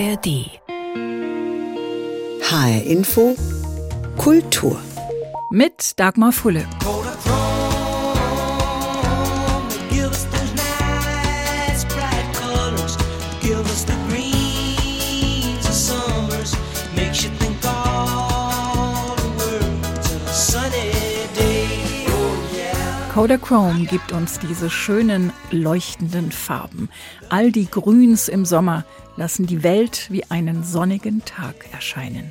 ARD. HR Info Kultur mit Dagmar Fulle. Kodachrome gibt uns diese schönen, leuchtenden Farben. All die Grüns im Sommer lassen die Welt wie einen sonnigen Tag erscheinen.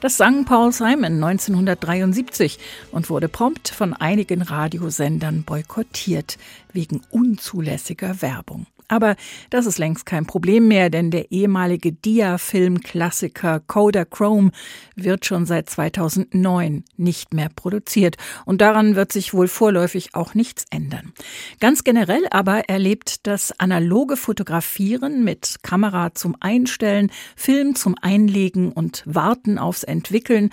Das sang Paul Simon 1973 und wurde prompt von einigen Radiosendern boykottiert wegen unzulässiger Werbung. Aber das ist längst kein Problem mehr, denn der ehemalige Dia-Film-Klassiker Kodachrome wird schon seit 2009 nicht mehr produziert. Und daran wird sich wohl vorläufig auch nichts ändern. Ganz generell aber erlebt das analoge Fotografieren mit Kamera zum Einstellen, Film zum Einlegen und Warten aufs Entwickeln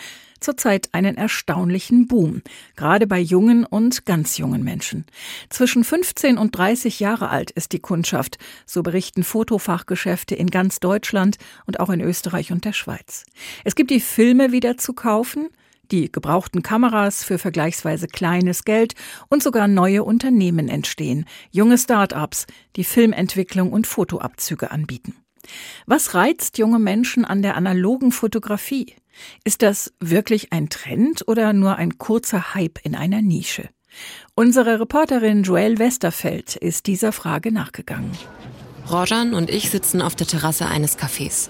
zurzeit einen erstaunlichen Boom, gerade bei jungen und ganz jungen Menschen. Zwischen 15 und 30 Jahre alt ist die Kundschaft, so berichten Fotofachgeschäfte in ganz Deutschland und auch in Österreich und der Schweiz. Es gibt die Filme wieder zu kaufen, die gebrauchten Kameras für vergleichsweise kleines Geld und sogar neue Unternehmen entstehen, junge Start-ups, die Filmentwicklung und Fotoabzüge anbieten. Was reizt junge Menschen an der analogen Fotografie? Ist das wirklich ein Trend oder nur ein kurzer Hype in einer Nische? Unsere Reporterin Joelle Westerfeld ist dieser Frage nachgegangen. Rojan und ich sitzen auf der Terrasse eines Cafés.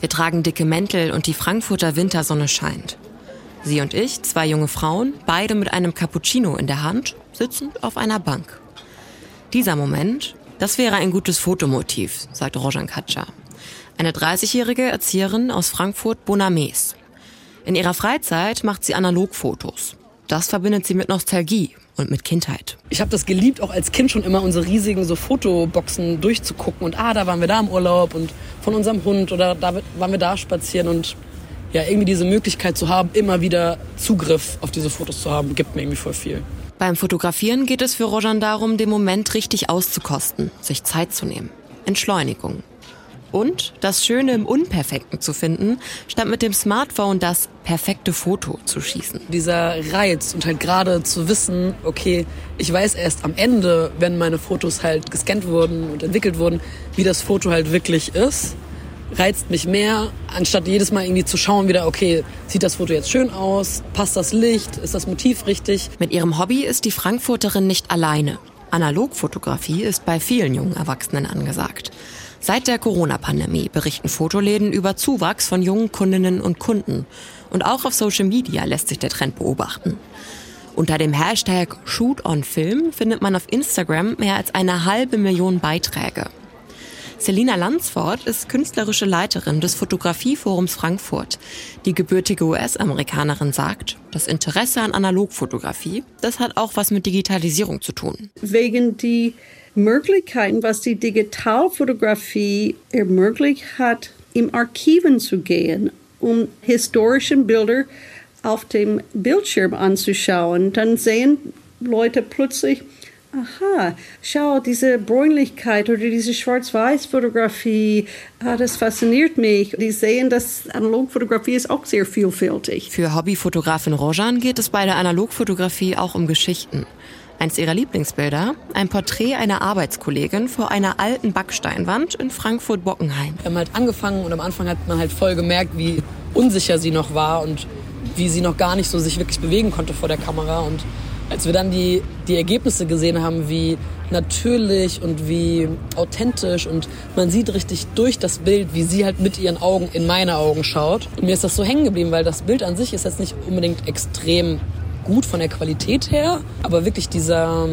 Wir tragen dicke Mäntel und die Frankfurter Wintersonne scheint. Sie und ich, zwei junge Frauen, beide mit einem Cappuccino in der Hand, sitzen auf einer Bank. Dieser Moment, das wäre ein gutes Fotomotiv, sagt Rojan Katscha. Eine 30-jährige Erzieherin aus Frankfurt-Bonames. In ihrer Freizeit macht sie Analogfotos. Das verbindet sie mit Nostalgie und mit Kindheit. Ich habe das geliebt, auch als Kind schon immer unsere riesigen so Fotoboxen durchzugucken und ah, da waren wir da im Urlaub und von unserem Hund oder da waren wir da spazieren und ja, irgendwie diese Möglichkeit zu haben, immer wieder Zugriff auf diese Fotos zu haben, gibt mir irgendwie voll viel. Beim Fotografieren geht es für Rojan darum, den Moment richtig auszukosten, sich Zeit zu nehmen. Entschleunigung. Und das Schöne im Unperfekten zu finden, statt mit dem Smartphone das perfekte Foto zu schießen. Dieser Reiz und halt gerade zu wissen, okay, ich weiß erst am Ende, wenn meine Fotos halt gescannt wurden und entwickelt wurden, wie das Foto halt wirklich ist reizt mich mehr, anstatt jedes Mal irgendwie zu schauen, wieder, okay, sieht das Foto jetzt schön aus? Passt das Licht? Ist das Motiv richtig? Mit ihrem Hobby ist die Frankfurterin nicht alleine. Analogfotografie ist bei vielen jungen Erwachsenen angesagt. Seit der Corona-Pandemie berichten Fotoläden über Zuwachs von jungen Kundinnen und Kunden. Und auch auf Social Media lässt sich der Trend beobachten. Unter dem Hashtag Shoot on Film findet man auf Instagram mehr als eine halbe Million Beiträge. Selina Lansford ist künstlerische Leiterin des Fotografieforums Frankfurt. Die gebürtige US-Amerikanerin sagt, das Interesse an Analogfotografie, das hat auch was mit Digitalisierung zu tun. Wegen die Möglichkeiten, was die Digitalfotografie ermöglicht hat, im Archiven zu gehen, um historischen Bilder auf dem Bildschirm anzuschauen, dann sehen Leute plötzlich, aha, schau, diese Bräunlichkeit oder diese Schwarz-Weiß-Fotografie, ah, das fasziniert mich. Die sehen, dass Analogfotografie ist auch sehr vielfältig. Für Hobbyfotografin Rojan geht es bei der Analogfotografie auch um Geschichten. Eins ihrer Lieblingsbilder, ein Porträt einer Arbeitskollegin vor einer alten Backsteinwand in Frankfurt-Bockenheim. Wir haben halt angefangen und am Anfang hat man halt voll gemerkt, wie unsicher sie noch war und wie sie noch gar nicht so sich wirklich bewegen konnte vor der Kamera und als wir dann die, die Ergebnisse gesehen haben, wie natürlich und wie authentisch und man sieht richtig durch das Bild, wie sie halt mit ihren Augen in meine Augen schaut. Und mir ist das so hängen geblieben, weil das Bild an sich ist jetzt nicht unbedingt extrem gut von der Qualität her, aber wirklich dieser,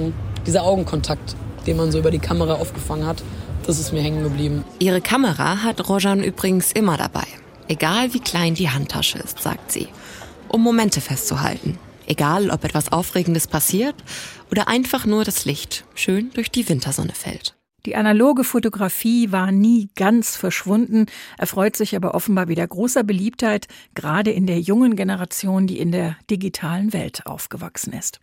dieser Augenkontakt, den man so über die Kamera aufgefangen hat, das ist mir hängen geblieben. Ihre Kamera hat Rojan übrigens immer dabei. Egal wie klein die Handtasche ist, sagt sie, um Momente festzuhalten. Egal, ob etwas Aufregendes passiert oder einfach nur das Licht schön durch die Wintersonne fällt. Die analoge Fotografie war nie ganz verschwunden, erfreut sich aber offenbar wieder großer Beliebtheit, gerade in der jungen Generation, die in der digitalen Welt aufgewachsen ist.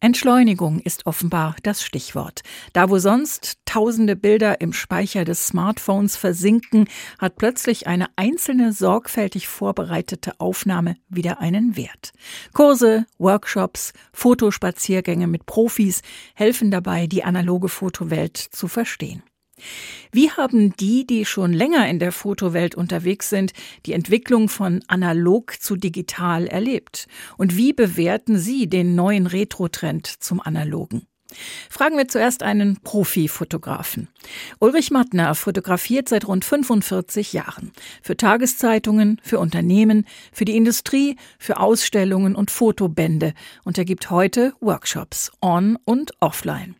Entschleunigung ist offenbar das Stichwort. Da wo sonst tausende Bilder im Speicher des Smartphones versinken, hat plötzlich eine einzelne sorgfältig vorbereitete Aufnahme wieder einen Wert. Kurse, Workshops, Fotospaziergänge mit Profis helfen dabei, die analoge Fotowelt zu verstehen. Wie haben die, die schon länger in der Fotowelt unterwegs sind, die Entwicklung von analog zu digital erlebt? Und wie bewerten Sie den neuen Retro-Trend zum Analogen? Fragen wir zuerst einen Profifotografen. Ulrich Mattner fotografiert seit rund 45 Jahren. Für Tageszeitungen, für Unternehmen, für die Industrie, für Ausstellungen und Fotobände. Und er gibt heute Workshops, on und offline.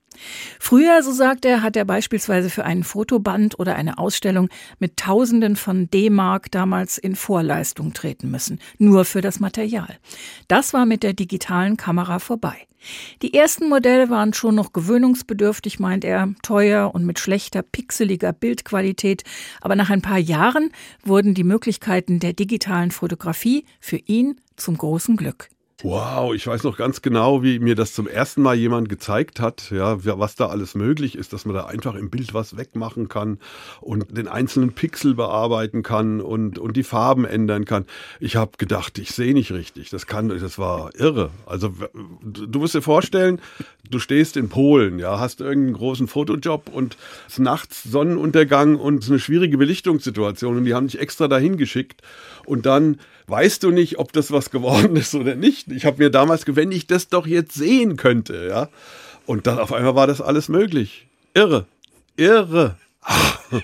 Früher, so sagt er, hat er beispielsweise für einen Fotoband oder eine Ausstellung mit Tausenden von D-Mark damals in Vorleistung treten müssen, nur für das Material. Das war mit der digitalen Kamera vorbei. Die ersten Modelle waren schon noch gewöhnungsbedürftig, meint er, teuer und mit schlechter, pixeliger Bildqualität, aber nach ein paar Jahren wurden die Möglichkeiten der digitalen Fotografie für ihn zum großen Glück. Wow, ich weiß noch ganz genau, wie mir das zum ersten Mal jemand gezeigt hat, ja, was da alles möglich ist, dass man da einfach im Bild was wegmachen kann und den einzelnen Pixel bearbeiten kann und, und die Farben ändern kann. Ich habe gedacht, ich sehe nicht richtig. Das kann, das war irre. Also du musst dir vorstellen, du stehst in Polen, ja, hast irgendeinen großen Fotojob und es ist nachts Sonnenuntergang und eine schwierige Belichtungssituation und die haben dich extra dahin geschickt und dann weißt du nicht, ob das was geworden ist oder nicht. Ich habe mir damals wenn ich das doch jetzt sehen könnte, ja. Und dann auf einmal war das alles möglich. Irre. Irre.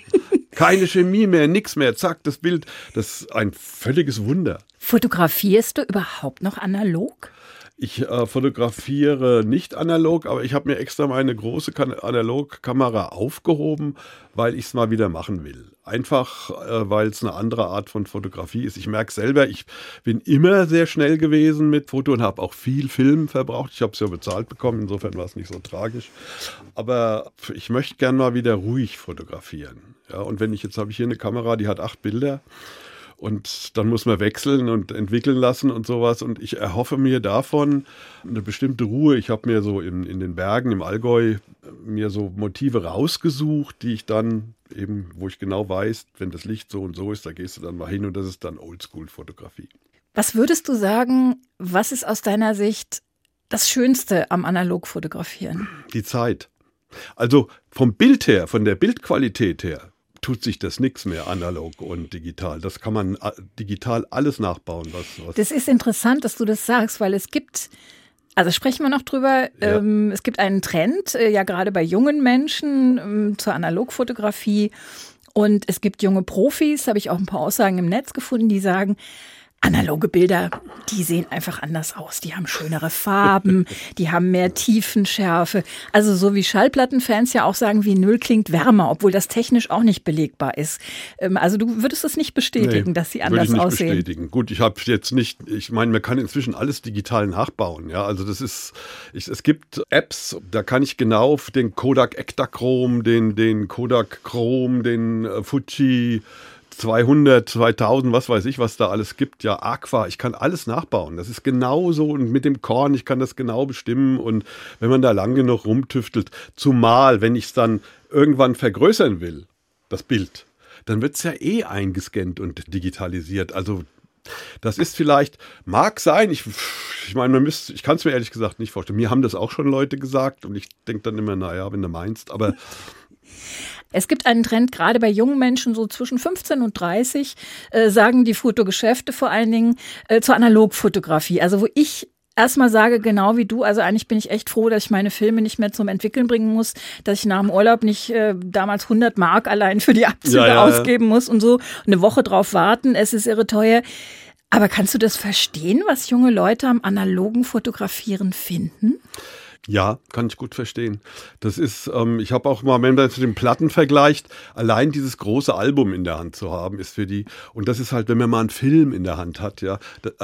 Keine Chemie mehr, nichts mehr. Zack, das Bild. Das ist ein völliges Wunder. Fotografierst du überhaupt noch analog? Ich äh, fotografiere nicht analog, aber ich habe mir extra meine große Analogkamera aufgehoben, weil ich es mal wieder machen will. Einfach, äh, weil es eine andere Art von Fotografie ist. Ich merke selber, ich bin immer sehr schnell gewesen mit Foto und habe auch viel Film verbraucht. Ich habe es ja bezahlt bekommen, insofern war es nicht so tragisch. Aber ich möchte gern mal wieder ruhig fotografieren. Ja, und wenn ich jetzt habe ich hier eine Kamera, die hat acht Bilder. Und dann muss man wechseln und entwickeln lassen und sowas. Und ich erhoffe mir davon eine bestimmte Ruhe. Ich habe mir so in, in den Bergen im Allgäu mir so Motive rausgesucht, die ich dann eben, wo ich genau weiß, wenn das Licht so und so ist, da gehst du dann mal hin und das ist dann Oldschool-Fotografie. Was würdest du sagen, was ist aus deiner Sicht das Schönste am Analogfotografieren? Die Zeit. Also vom Bild her, von der Bildqualität her, tut sich das nichts mehr analog und digital. Das kann man äh, digital alles nachbauen. Was, was das ist interessant, dass du das sagst, weil es gibt also sprechen wir noch drüber. Ja. Ähm, es gibt einen Trend, äh, ja gerade bei jungen Menschen ähm, zur Analogfotografie. Und es gibt junge Profis, habe ich auch ein paar Aussagen im Netz gefunden, die sagen, Analoge Bilder, die sehen einfach anders aus. Die haben schönere Farben, die haben mehr Tiefenschärfe. Also so wie Schallplattenfans ja auch sagen, Vinyl klingt wärmer, obwohl das technisch auch nicht belegbar ist. Ähm, also du würdest es nicht bestätigen, nee, dass sie anders würde ich nicht aussehen. Bestätigen. Gut, ich habe jetzt nicht, ich meine, man kann inzwischen alles digital nachbauen. Ja, also das ist, ich, es gibt Apps, da kann ich genau den Kodak Ektachrom, den, den Kodak Chrome, den äh, Fuji 200, 2000, was weiß ich, was da alles gibt. Ja, Aqua, ich kann alles nachbauen. Das ist genauso und mit dem Korn, ich kann das genau bestimmen und wenn man da lang genug rumtüftelt, zumal, wenn ich es dann irgendwann vergrößern will, das Bild, dann wird es ja eh eingescannt und digitalisiert. Also das ist vielleicht, mag sein, ich, ich meine, man müsste, ich kann es mir ehrlich gesagt nicht vorstellen. Mir haben das auch schon Leute gesagt und ich denke dann immer, naja, wenn du meinst, aber es gibt einen Trend, gerade bei jungen Menschen, so zwischen 15 und 30, äh, sagen die Fotogeschäfte vor allen Dingen äh, zur Analogfotografie. Also wo ich erstmal sage, genau wie du, also eigentlich bin ich echt froh, dass ich meine Filme nicht mehr zum Entwickeln bringen muss, dass ich nach dem Urlaub nicht äh, damals 100 Mark allein für die Abzüge ja, ja, ausgeben muss und so eine Woche drauf warten. Es ist irre teuer. Aber kannst du das verstehen, was junge Leute am analogen Fotografieren finden? Ja, kann ich gut verstehen. Das ist, ähm, ich habe auch mal, wenn man zu den Platten vergleicht, allein dieses große Album in der Hand zu haben, ist für die, und das ist halt, wenn man mal einen Film in der Hand hat, ja,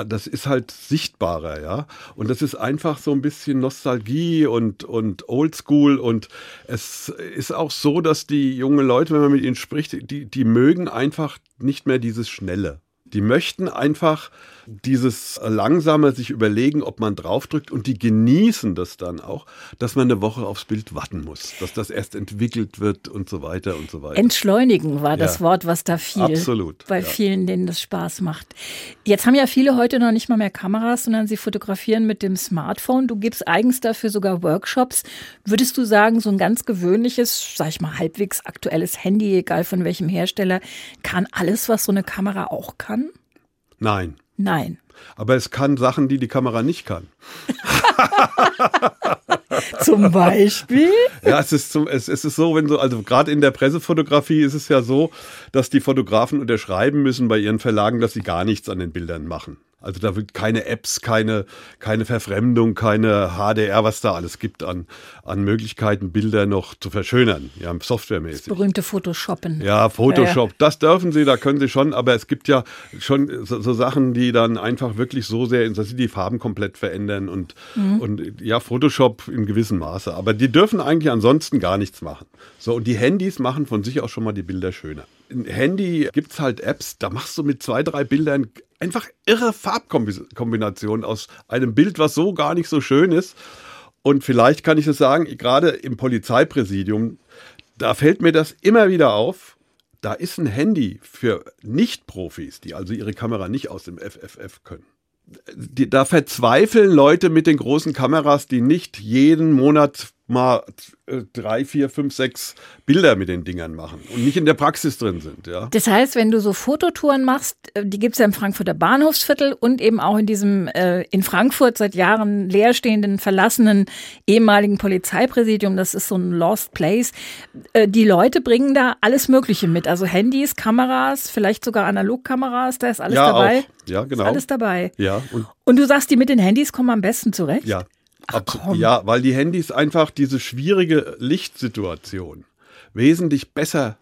das ist halt sichtbarer, ja. Und das ist einfach so ein bisschen Nostalgie und, und Oldschool und es ist auch so, dass die jungen Leute, wenn man mit ihnen spricht, die, die mögen einfach nicht mehr dieses Schnelle. Die möchten einfach dieses langsame sich überlegen, ob man draufdrückt und die genießen das dann auch, dass man eine Woche aufs Bild warten muss, dass das erst entwickelt wird und so weiter und so weiter. Entschleunigen war das Ja. Wort, was da fiel. Absolut, Bei ja. vielen, denen das Spaß macht. Jetzt haben ja viele heute noch nicht mal mehr Kameras, sondern sie fotografieren mit dem Smartphone. Du gibst eigens dafür sogar Workshops. Würdest du sagen, so ein ganz gewöhnliches, sag ich mal, halbwegs aktuelles Handy, egal von welchem Hersteller, kann alles, was so eine Kamera auch kann? Nein. Nein. Aber es kann Sachen, die die Kamera nicht kann. Zum Beispiel? Ja, es ist, so, es, es ist so, wenn so, also gerade in der Pressefotografie ist es ja so, dass die Fotografen unterschreiben müssen bei ihren Verlagen, dass sie gar nichts an den Bildern machen. Also da wird keine Apps, keine, keine Verfremdung, keine HDR, was da alles gibt an, an Möglichkeiten, Bilder noch zu verschönern, ja, softwaremäßig. Berühmte Photoshoppen. Ja, Photoshop, das dürfen sie, da können sie schon, aber es gibt ja schon so, so Sachen, die dann einfach wirklich so sehr, dass sie die Farben komplett verändern und, und ja, Photoshop in gewissem Maße. Aber die dürfen eigentlich ansonsten gar nichts machen. So, und die Handys machen von sich auch schon mal die Bilder schöner. Handy gibt's halt Apps, da machst du mit zwei, drei Bildern einfach irre Farbkombinationen aus einem Bild, was so gar nicht so schön ist. Und vielleicht kann ich es sagen, gerade im Polizeipräsidium, da fällt mir das immer wieder auf. Da ist ein Handy für Nicht-Profis, die also ihre Kamera nicht aus dem FFF können. Da verzweifeln Leute mit den großen Kameras, die nicht jeden Monat mal äh, drei, vier, fünf, sechs Bilder mit den Dingern machen und nicht in der Praxis drin sind. Ja. Das heißt, wenn du so Fototouren machst, äh, die gibt's ja im Frankfurter Bahnhofsviertel und eben auch in diesem äh, in Frankfurt seit Jahren leerstehenden, verlassenen ehemaligen Polizeipräsidium, das ist so ein Lost Place. Äh, die Leute bringen da alles Mögliche mit, also Handys, Kameras, vielleicht sogar Analogkameras, da ist alles ja, dabei. auch. Ja, genau. Ist alles dabei. Ja, und Und du sagst, die mit den Handys kommen am besten zurecht? Ja. Ach. Ja, weil die Handys einfach diese schwierige Lichtsituation wesentlich besser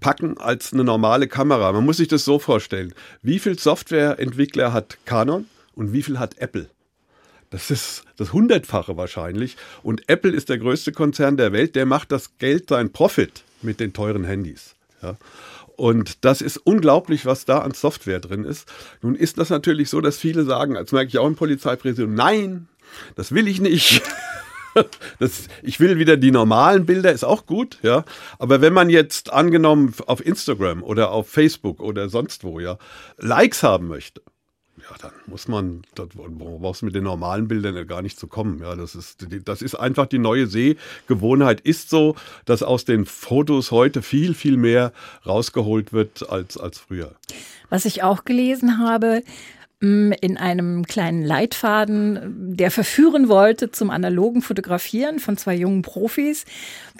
packen als eine normale Kamera. Man muss sich das so vorstellen. Wie viel Softwareentwickler hat Canon und wie viel hat Apple? Das ist das Hundertfache wahrscheinlich. Und Apple ist der größte Konzern der Welt, der macht das Geld, sein Profit mit den teuren Handys. Ja. Und das ist unglaublich, was da an Software drin ist. Nun ist das natürlich so, dass viele sagen, das merke ich auch im Polizeipräsidium, nein, das will ich nicht. Das, ich will wieder die normalen Bilder, ist auch gut, ja. Aber wenn man jetzt angenommen auf Instagram oder auf Facebook oder sonst wo, ja, Likes haben möchte, ja, dann muss man, das brauchst mit den normalen Bildern ja gar nicht zu kommen. Ja, das ist, das ist einfach die neue Sehgewohnheit. Ist so, dass aus den Fotos heute viel, viel mehr rausgeholt wird als, als früher. Was ich auch gelesen habe, in einem kleinen Leitfaden, der verführen wollte zum analogen Fotografieren von zwei jungen Profis,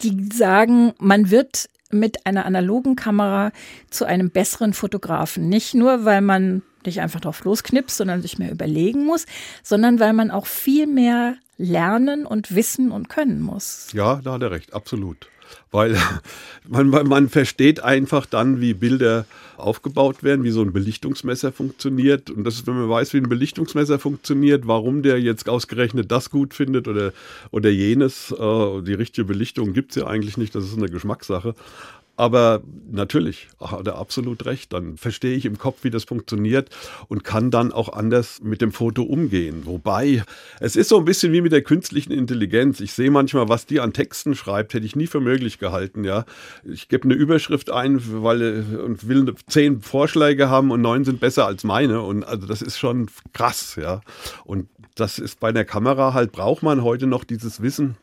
die sagen, man wird mit einer analogen Kamera zu einem besseren Fotografen. Nicht nur, weil man nicht einfach drauf losknipst, sondern sich mehr überlegen muss, sondern weil man auch viel mehr lernen und wissen und können muss. Ja, da hat er recht, absolut. Weil man, man versteht einfach dann, wie Bilder aufgebaut werden, wie so ein Belichtungsmesser funktioniert. Und das ist, wenn man weiß, wie ein Belichtungsmesser funktioniert, warum der jetzt ausgerechnet das gut findet oder, oder jenes. Äh, die richtige Belichtung gibt's ja eigentlich nicht, das ist eine Geschmackssache. Aber natürlich hat er absolut recht. Dann verstehe ich im Kopf, wie das funktioniert und kann dann auch anders mit dem Foto umgehen. Wobei, es ist so ein bisschen wie mit der künstlichen Intelligenz. Ich sehe manchmal, was die an Texten schreibt, hätte ich nie für möglich gehalten. Ja, ich gebe eine Überschrift ein, weil und will zehn Vorschläge haben und neun sind besser als meine. Und also das ist schon krass. Ja, und das ist bei einer Kamera halt braucht man heute noch dieses Wissen.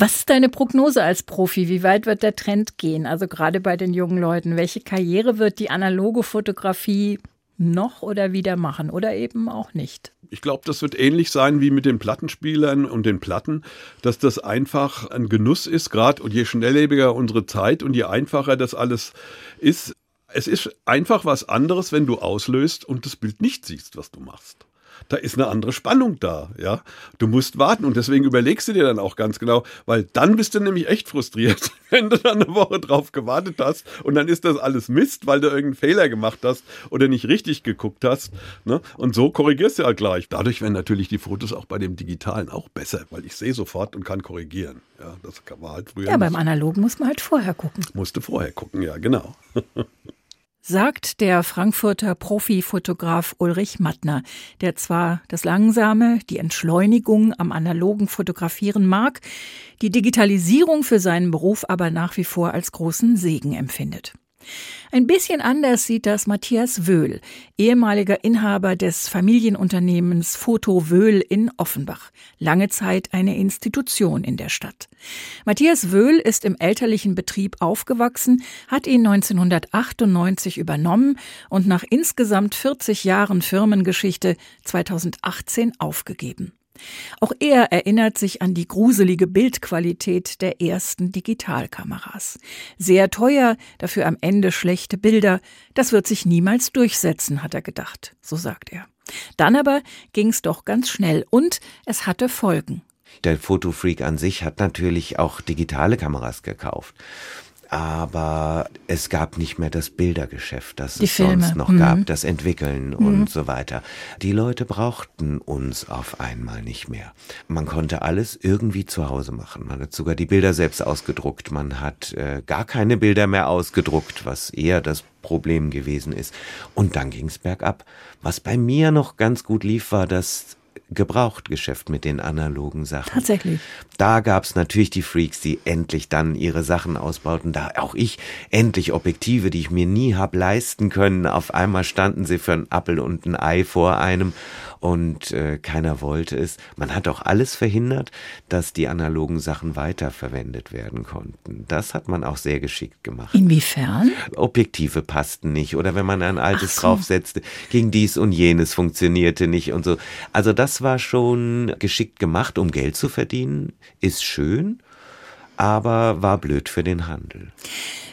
Was ist deine Prognose als Profi? Wie weit wird der Trend gehen? Also gerade bei den jungen Leuten. Welche Karriere wird die analoge Fotografie noch oder wieder machen oder eben auch nicht? Ich glaube, das wird ähnlich sein wie mit den Plattenspielern und den Platten, dass das einfach ein Genuss ist, gerade und je schnelllebiger unsere Zeit und je einfacher das alles ist. Es ist einfach was anderes, wenn du auslöst und das Bild nicht siehst, was du machst. Da ist eine andere Spannung da, ja. Du musst warten und deswegen überlegst du dir dann auch ganz genau, weil dann bist du nämlich echt frustriert, wenn du dann eine Woche drauf gewartet hast und dann ist das alles Mist, weil du irgendeinen Fehler gemacht hast oder nicht richtig geguckt hast. Ne? Und so korrigierst du halt gleich. Dadurch werden natürlich die Fotos auch bei dem Digitalen auch besser, weil ich sehe sofort und kann korrigieren. Ja, das war halt früher. Ja, beim. Analogen muss man halt vorher gucken. Musste vorher gucken, ja, genau. sagt der Frankfurter Profifotograf Ulrich Mattner, der zwar das Langsame, die Entschleunigung am analogen Fotografieren mag, die Digitalisierung für seinen Beruf aber nach wie vor als großen Segen empfindet. Ein bisschen anders sieht das Matthias Wöhl, ehemaliger Inhaber des Familienunternehmens Foto Wöhl in Offenbach, lange Zeit eine Institution in der Stadt. Matthias Wöhl ist im elterlichen Betrieb aufgewachsen, hat ihn 1998 übernommen und nach insgesamt 40 Jahren Firmengeschichte 2018 aufgegeben. Auch er erinnert sich an die gruselige Bildqualität der ersten Digitalkameras. Sehr teuer, dafür am Ende schlechte Bilder, das wird sich niemals durchsetzen, hat er gedacht, so sagt er. Dann aber ging's doch ganz schnell und es hatte Folgen. Der Fotofreak an sich hat natürlich auch digitale Kameras gekauft aber es gab nicht mehr das Bildergeschäft, das Die es Filme. sonst noch Mhm. gab, das Entwickeln und so weiter. Die Leute brauchten uns auf einmal nicht mehr. Man konnte alles irgendwie zu Hause machen. Man hat sogar die Bilder selbst ausgedruckt. Man hat äh, gar keine Bilder mehr ausgedruckt, was eher das Problem gewesen ist. Und dann ging's bergab. Was bei mir noch ganz gut lief, war das Gebrauchtgeschäft mit den analogen Sachen. Tatsächlich. Da gab's natürlich die Freaks, die endlich dann ihre Sachen ausbauten. Da auch ich endlich Objektive, die ich mir nie hab leisten können. Auf einmal standen sie für einen Appel und ein Ei vor einem und äh, keiner wollte es. Man hat auch alles verhindert, dass die analogen Sachen weiterverwendet werden konnten. Das hat man auch sehr geschickt gemacht. Inwiefern? Objektive passten nicht oder wenn man ein altes so. draufsetzte, ging dies und jenes funktionierte nicht und so. Also das war schon geschickt gemacht, um Geld zu verdienen, ist schön, aber war blöd für den Handel.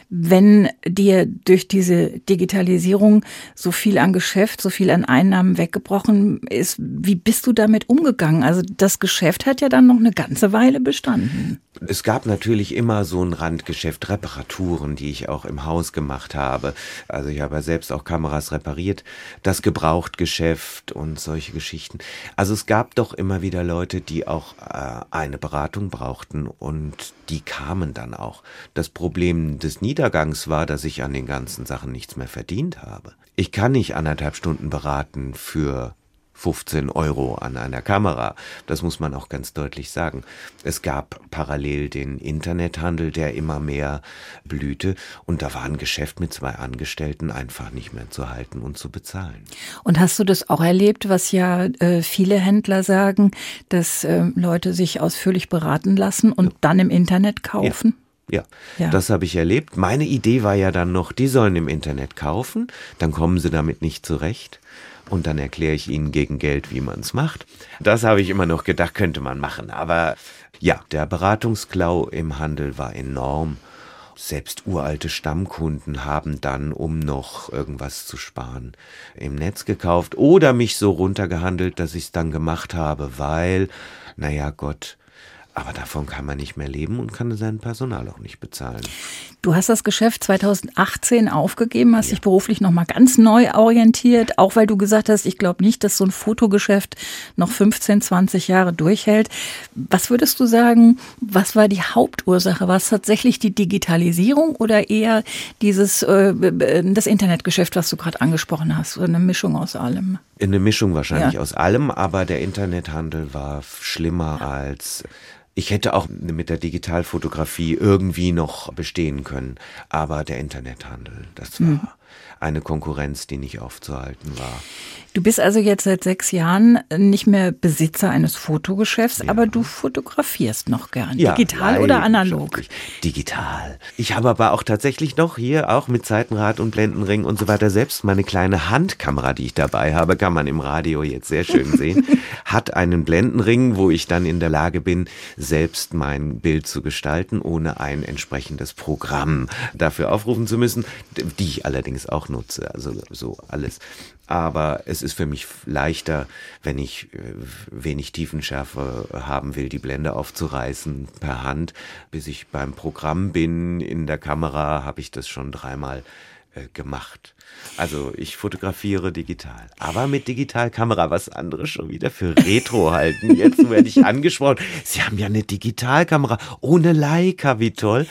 Wenn dir durch diese Digitalisierung so viel an Geschäft, so viel an Einnahmen weggebrochen ist, wie bist du damit umgegangen? Also das Geschäft hat ja dann noch eine ganze Weile bestanden. Es gab natürlich immer so ein Randgeschäft, Reparaturen, die ich auch im Haus gemacht habe. Also ich habe ja selbst auch Kameras repariert, das Gebrauchtgeschäft und solche Geschichten. Also es gab doch immer wieder Leute, die auch äh, eine Beratung brauchten und die kamen dann auch. Das Problem des Niedergangs war, dass ich an den ganzen Sachen nichts mehr verdient habe. Ich kann nicht anderthalb Stunden beraten für 15 Euro an einer Kamera. Das muss man auch ganz deutlich sagen. Es gab parallel den Internethandel, der immer mehr blühte und da war ein Geschäft mit zwei Angestellten einfach nicht mehr zu halten und zu bezahlen. Und hast du das auch erlebt, was ja äh, viele Händler sagen, dass äh, Leute sich ausführlich beraten lassen und dann im Internet kaufen? Ja, Ja. das habe ich erlebt. Meine Idee war ja dann noch, die sollen im Internet kaufen, dann kommen sie damit nicht zurecht. Und dann erkläre ich ihnen gegen Geld, wie man es macht. Das habe ich immer noch gedacht, könnte man machen. Aber ja, der Beratungsklau im Handel war enorm. Selbst uralte Stammkunden haben dann, um noch irgendwas zu sparen, im Netz gekauft oder mich so runtergehandelt, dass ich es dann gemacht habe, weil, naja Gott, aber davon kann man nicht mehr leben und kann sein Personal auch nicht bezahlen. Du hast das Geschäft 2018 aufgegeben, hast dich beruflich nochmal ganz neu orientiert, auch weil du gesagt hast, ich glaube nicht, dass so ein Fotogeschäft noch 15, 20 Jahre durchhält. Was würdest du sagen, was war die Hauptursache? War es tatsächlich die Digitalisierung oder eher dieses äh, das Internetgeschäft, was du gerade angesprochen hast, eine Mischung aus allem? Eine Mischung wahrscheinlich Ja. aus allem, aber der Internethandel war schlimmer als ich hätte auch mit der Digitalfotografie irgendwie noch bestehen können, aber der Internethandel, das war Hm. eine Konkurrenz, die nicht aufzuhalten war. Du bist also jetzt seit sechs Jahren nicht mehr Besitzer eines Fotogeschäfts, aber du fotografierst noch gern. Digital oder analog? Digital. Ich habe aber auch tatsächlich noch hier, auch mit Seitenrad und Blendenring und so weiter, selbst meine kleine Handkamera, die ich dabei habe, kann man im Radio jetzt sehr schön sehen, hat einen Blendenring, wo ich dann in der Lage bin, selbst mein Bild zu gestalten, ohne ein entsprechendes Programm dafür aufrufen zu müssen, die ich allerdings auch nutze, also so alles. Aber es ist für mich leichter, wenn ich äh, wenig Tiefenschärfe haben will, die Blende aufzureißen per Hand. Bis ich beim Programm bin in der Kamera, habe ich das schon dreimal äh, gemacht. Also ich fotografiere digital, aber mit Digitalkamera, was andere schon wieder für Retro halten. Jetzt werde ich angesprochen. Sie haben ja eine Digitalkamera ohne Leica, wie toll.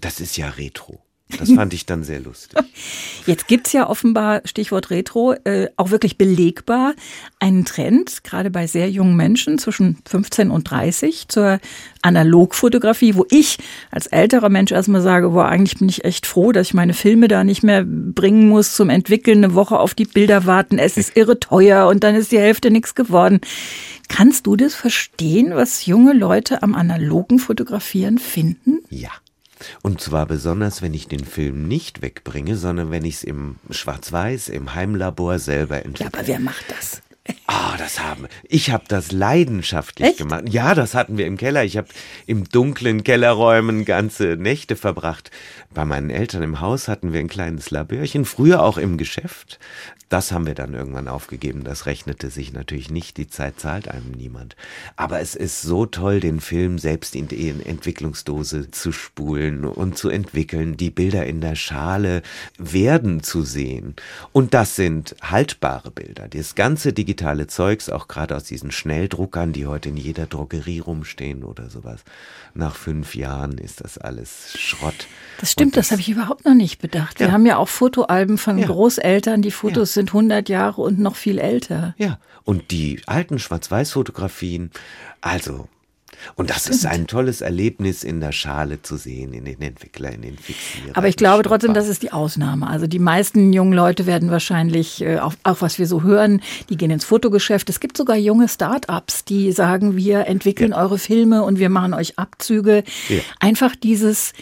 Das ist ja Retro. Das fand ich dann sehr lustig. Jetzt gibt's ja offenbar, Stichwort Retro, äh, auch wirklich belegbar einen Trend, gerade bei sehr jungen Menschen zwischen 15 und 30, zur Analogfotografie, wo ich als älterer Mensch erstmal sage, boah, eigentlich bin ich echt froh, dass ich meine Filme da nicht mehr bringen muss zum Entwickeln, eine Woche auf die Bilder warten, es ist irre teuer und dann ist die Hälfte nichts geworden. Kannst du das verstehen, was junge Leute am analogen Fotografieren finden? Ja. Und zwar besonders, wenn ich den Film nicht wegbringe, sondern wenn ich es im Schwarz-Weiß, im Heimlabor selber entwickle. Ja, aber wer macht das? Ah, das haben. Ich habe das leidenschaftlich Echt? gemacht. Ja, das hatten wir im Keller. Ich habe im dunklen Kellerräumen ganze Nächte verbracht. Bei meinen Eltern im Haus hatten wir ein kleines Labörchen, früher auch im Geschäft. Das haben wir dann irgendwann aufgegeben. Das rechnete sich natürlich nicht. Die Zeit zahlt einem niemand. Aber es ist so toll, den Film selbst in die Entwicklungsdose zu spulen und zu entwickeln, die Bilder in der Schale werden zu sehen. Und das sind haltbare Bilder. Das ganze digitale Zeugs, auch gerade aus diesen Schnelldruckern, die heute in jeder Drogerie rumstehen oder sowas. Nach fünf Jahren ist das alles Schrott. Das stimmt, Und das, habe ich überhaupt noch nicht bedacht. Wir Ja. haben ja auch Fotoalben von Ja. Großeltern, die Fotos sind 100 Jahre und noch viel älter. Ja, und die alten Schwarz-Weiß-Fotografien, also, und das ist ein tolles Erlebnis in der Schale zu sehen, in den Entwickler, in den Fixierer. Aber ich glaube trotzdem, das ist die Ausnahme. Also die meisten jungen Leute werden wahrscheinlich, äh, auch, auch was wir so hören, die gehen ins Fotogeschäft. Es gibt sogar junge Start-ups, die sagen, wir entwickeln eure Filme und wir machen euch Abzüge. Ja. Einfach dieses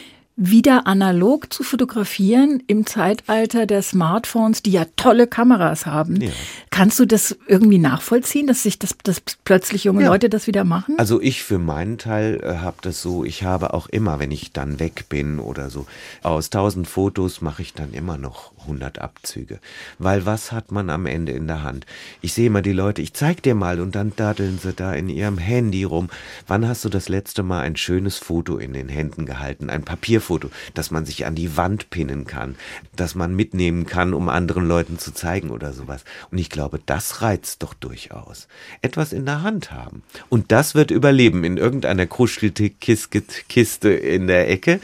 wieder analog zu fotografieren im Zeitalter der Smartphones, die ja tolle Kameras haben. Ja. Kannst du das irgendwie nachvollziehen, dass sich das, dass plötzlich junge Ja. Leute das wieder machen? Also ich für meinen Teil äh, habe das so, ich habe auch immer, wenn ich dann weg bin oder so, aus 1000 Fotos mache ich dann immer noch 100 Abzüge. Weil was hat man am Ende in der Hand? Ich sehe immer die Leute, ich zeig dir mal und dann daddeln sie da in ihrem Handy rum. Wann hast du das letzte Mal ein schönes Foto in den Händen gehalten? Ein Papierfoto, das man sich an die Wand pinnen kann, das man mitnehmen kann, um anderen Leuten zu zeigen oder sowas. Und ich glaube, das reizt doch durchaus. Etwas in der Hand haben. Und das wird überleben in irgendeiner kruschelte Kiste Kiste in der Ecke.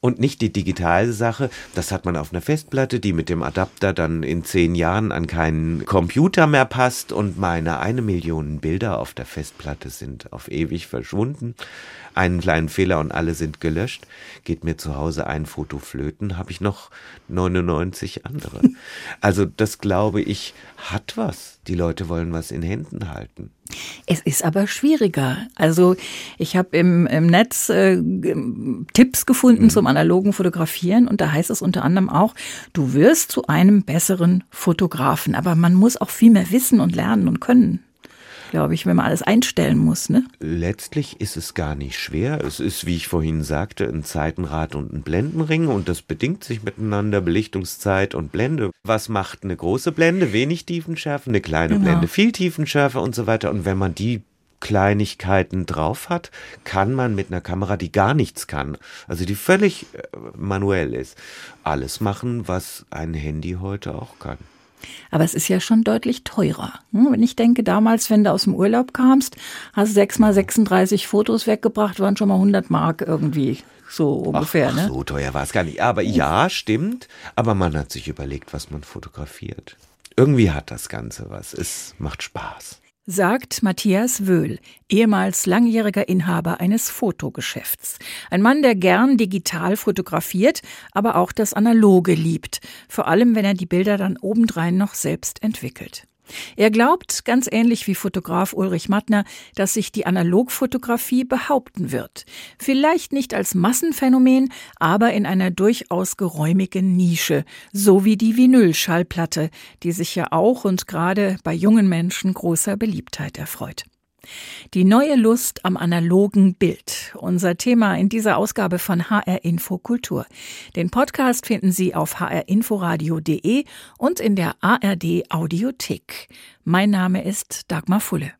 Und nicht die digitale Sache, das hat man auf einer Festplatte, die mit dem Adapter dann in zehn Jahren an keinen Computer mehr passt und meine eine Million Bilder auf der Festplatte sind auf ewig verschwunden. Einen kleinen Fehler und alle sind gelöscht. Geht mir zu Hause ein Foto flöten, habe ich noch 99 andere. Also das glaube ich hat was. Die Leute wollen was in Händen halten. Es ist aber schwieriger. Also ich habe im, im Netz äh, g- Tipps gefunden zum analogen Fotografieren und da heißt es unter anderem auch, du wirst zu einem besseren Fotografen. Aber man muss auch viel mehr wissen und lernen und können, glaube ich, wenn man alles einstellen muss. Ne? Letztlich ist es gar nicht schwer. Es ist, wie ich vorhin sagte, ein Zeitenrad und ein Blendenring und das bedingt sich miteinander, Belichtungszeit und Blende. Was macht eine große Blende? Wenig Tiefenschärfe, eine kleine Genau. Blende, viel Tiefenschärfe und so weiter. Und wenn man die Kleinigkeiten drauf hat, kann man mit einer Kamera, die gar nichts kann, also die völlig äh, manuell ist, alles machen, was ein Handy heute auch kann. Aber es ist ja schon deutlich teurer. Hm, Wenn ich denke, damals, wenn du aus dem Urlaub kamst, hast sechs mal 36 Fotos weggebracht, waren schon mal 100 Mark irgendwie so ungefähr. ach, ne? so teuer war es gar nicht. Aber ja, stimmt. Aber man hat sich überlegt, was man fotografiert. Irgendwie hat das Ganze was. Es macht Spaß. Sagt Matthias Wöhl, ehemals langjähriger Inhaber eines Fotogeschäfts. Ein Mann, der gern digital fotografiert, aber auch das Analoge liebt. Vor allem, wenn er die Bilder dann obendrein noch selbst entwickelt. Er glaubt, ganz ähnlich wie Fotograf Ulrich Mattner, dass sich die Analogfotografie behaupten wird. Vielleicht nicht als Massenphänomen, aber in einer durchaus geräumigen Nische, so wie die Vinylschallplatte, die sich ja auch und gerade bei jungen Menschen großer Beliebtheit erfreut. Die neue Lust am analogen Bild. Unser Thema in dieser Ausgabe von HR Info Kultur. Den Podcast finden Sie auf hrinforadio.de und in der ARD Audiothek. Mein Name ist Dagmar Fulle.